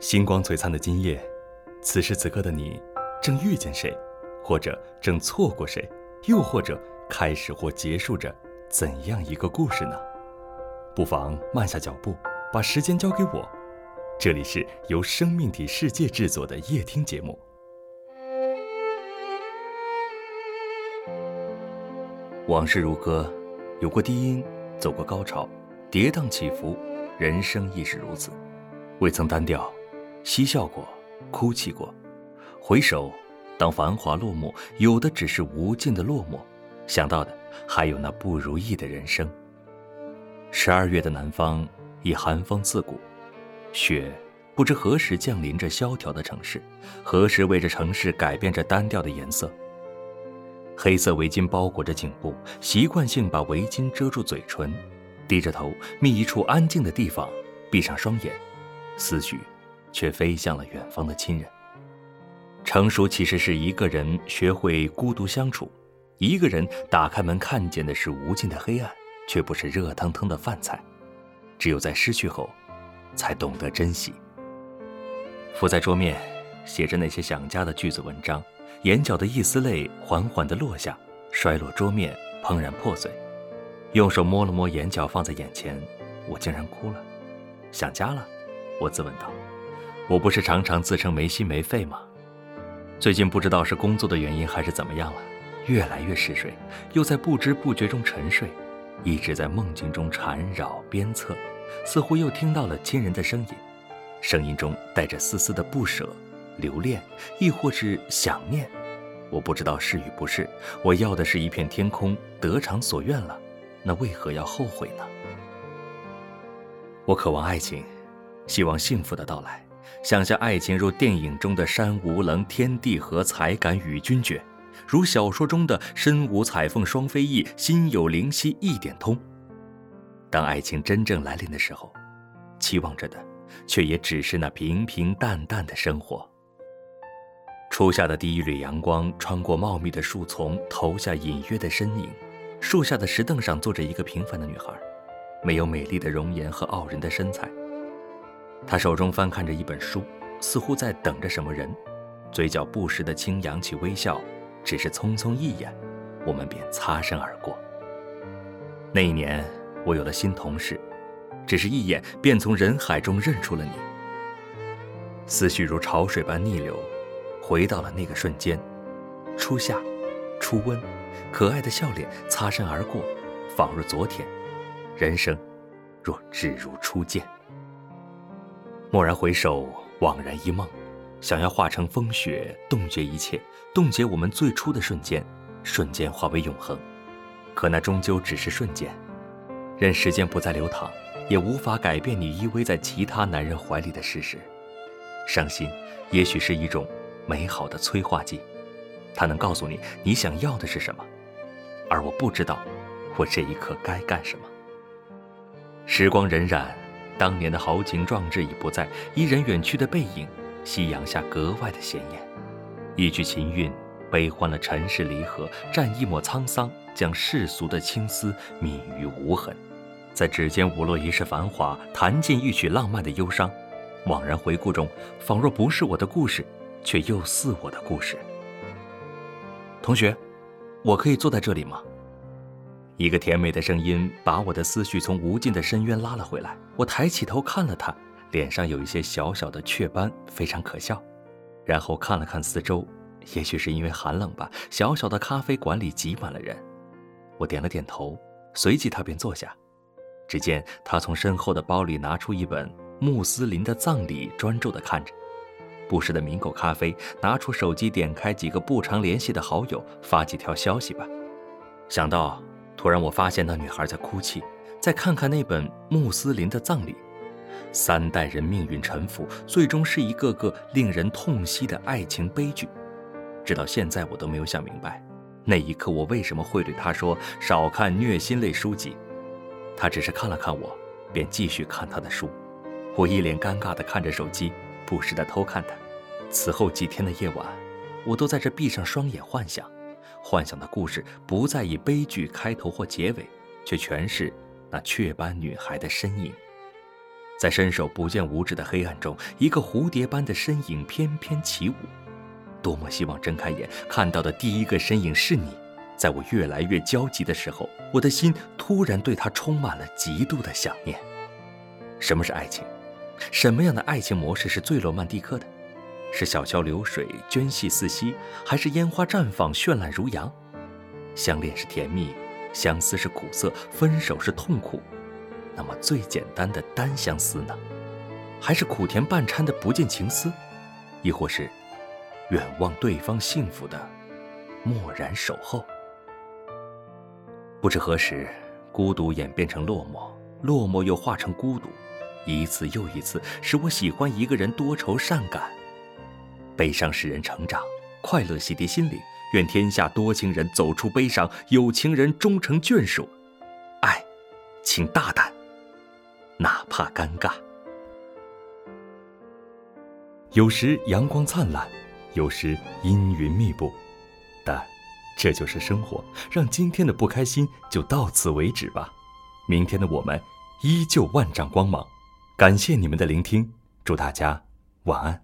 星光璀璨的今夜，此时此刻的你，正遇见谁，或者正错过谁，又或者开始或结束着怎样一个故事呢？不妨慢下脚步，把时间交给我。这里是由生命体世界制作的夜听节目。往事如歌，有过低音，走过高潮，跌宕起伏，人生亦是如此，未曾单调。嬉笑过，哭泣过，回首，当繁华落幕，有的只是无尽的落寞，想到的还有那不如意的人生。十二月的南方已寒风刺骨，雪不知何时降临着萧条的城市，何时为这城市改变着单调的颜色。黑色围巾包裹着颈部，习惯性把围巾遮住嘴唇，低着头，觅一处安静的地方，闭上双眼，思绪。却飞向了远方的亲人。成熟其实是一个人学会孤独相处，一个人打开门看见的是无尽的黑暗，却不是热腾腾的饭菜。只有在失去后，才懂得珍惜。伏在桌面，写着那些想家的句子文章，眼角的一丝泪缓缓地落下，摔落桌面，怦然破碎。用手摸了摸眼角，放在眼前，我竟然哭了。想家了，我自问道。我不是常常自称没心没肺吗？最近不知道是工作的原因还是怎么样了，越来越嗜睡，又在不知不觉中沉睡，一直在梦境中缠绕鞭策，似乎又听到了亲人的声音，声音中带着丝丝的不舍、留恋，亦或是想念。我不知道是与不是。我要的是一片天空，得偿所愿了，那为何要后悔呢？我渴望爱情，希望幸福的到来。想象爱情如电影中的山无棱，天地合，才敢与君绝；如小说中的身无彩凤双飞翼，心有灵犀一点通。当爱情真正来临的时候，期望着的，却也只是那平平淡淡的生活。初夏的第一缕阳光穿过茂密的树丛，投下隐约的身影。树下的石凳上坐着一个平凡的女孩，没有美丽的容颜和傲人的身材。他手中翻看着一本书，似乎在等着什么人，嘴角不时的轻扬起微笑。只是匆匆一眼，我们便擦身而过。那一年，我有了新同事，只是一眼便从人海中认出了你。思绪如潮水般逆流，回到了那个瞬间，初夏，初温，可爱的笑脸擦身而过，仿若昨天。人生，若只如初见。蓦然回首，惘然一梦，想要化成风雪，冻结一切，冻结我们最初的瞬间，瞬间化为永恒。可那终究只是瞬间，任时间不再流淌，也无法改变你依偎在其他男人怀里的事实。伤心，也许是一种美好的催化剂，它能告诉你你想要的是什么，而我不知道，我这一刻该干什么。时光荏苒。当年的豪情壮志已不在，一人远去的背影，夕阳下格外的显眼。一曲琴韵，悲欢了尘世离合，蘸一抹沧桑，将世俗的青丝泯于无痕。在指尖舞落一世繁华，弹尽一曲浪漫的忧伤。惘然回顾中，仿若不是我的故事，却又似我的故事。同学，我可以坐在这里吗？一个甜美的声音把我的思绪从无尽的深渊拉了回来。我抬起头看了他，脸上有一些小小的雀斑，非常可笑。然后看了看四周，也许是因为寒冷吧，小小的咖啡馆里挤满了人。我点了点头，随即他便坐下。只见他从身后的包里拿出一本《穆斯林的葬礼》，专注地看着，不时的抿口咖啡，拿出手机点开几个不常联系的好友，发几条消息吧。想到。突然，我发现那女孩在哭泣。再看看那本穆斯林的葬礼，三代人命运沉浮，最终是一个个令人痛惜的爱情悲剧。直到现在，我都没有想明白，那一刻我为什么会对她说少看虐心类书籍。她只是看了看我，便继续看她的书。我一脸尴尬地看着手机，不时地偷看她。此后几天的夜晚，我都在这闭上双眼幻想。幻想的故事不再以悲剧开头或结尾，却全是那雀斑女孩的身影。在伸手不见五指的黑暗中，一个蝴蝶般的身影翩翩起舞。多么希望睁开眼看到的第一个身影是你！在我越来越焦急的时候，我的心突然对他充满了极度的想念。什么是爱情？什么样的爱情模式是最罗曼蒂克的？是小桥流水、涓细似溪，还是烟花绽放、绚烂如阳？相恋是甜蜜，相思是苦涩，分手是痛苦。那么最简单的单相思呢？还是苦甜半掺的不见情思？亦或是远望对方幸福的默然守候？不知何时，孤独演变成落寞，落寞又化成孤独，一次又一次，使我喜欢一个人多愁善感。悲伤使人成长，快乐洗涤心灵。愿天下多情人走出悲伤，有情人终成眷属。爱，请大胆，哪怕尴尬。有时阳光灿烂，有时阴云密布，但。这就是生活，让今天的不开心就到此为止吧。明天的我们依旧万丈光芒。感谢你们的聆听，祝大家晚安。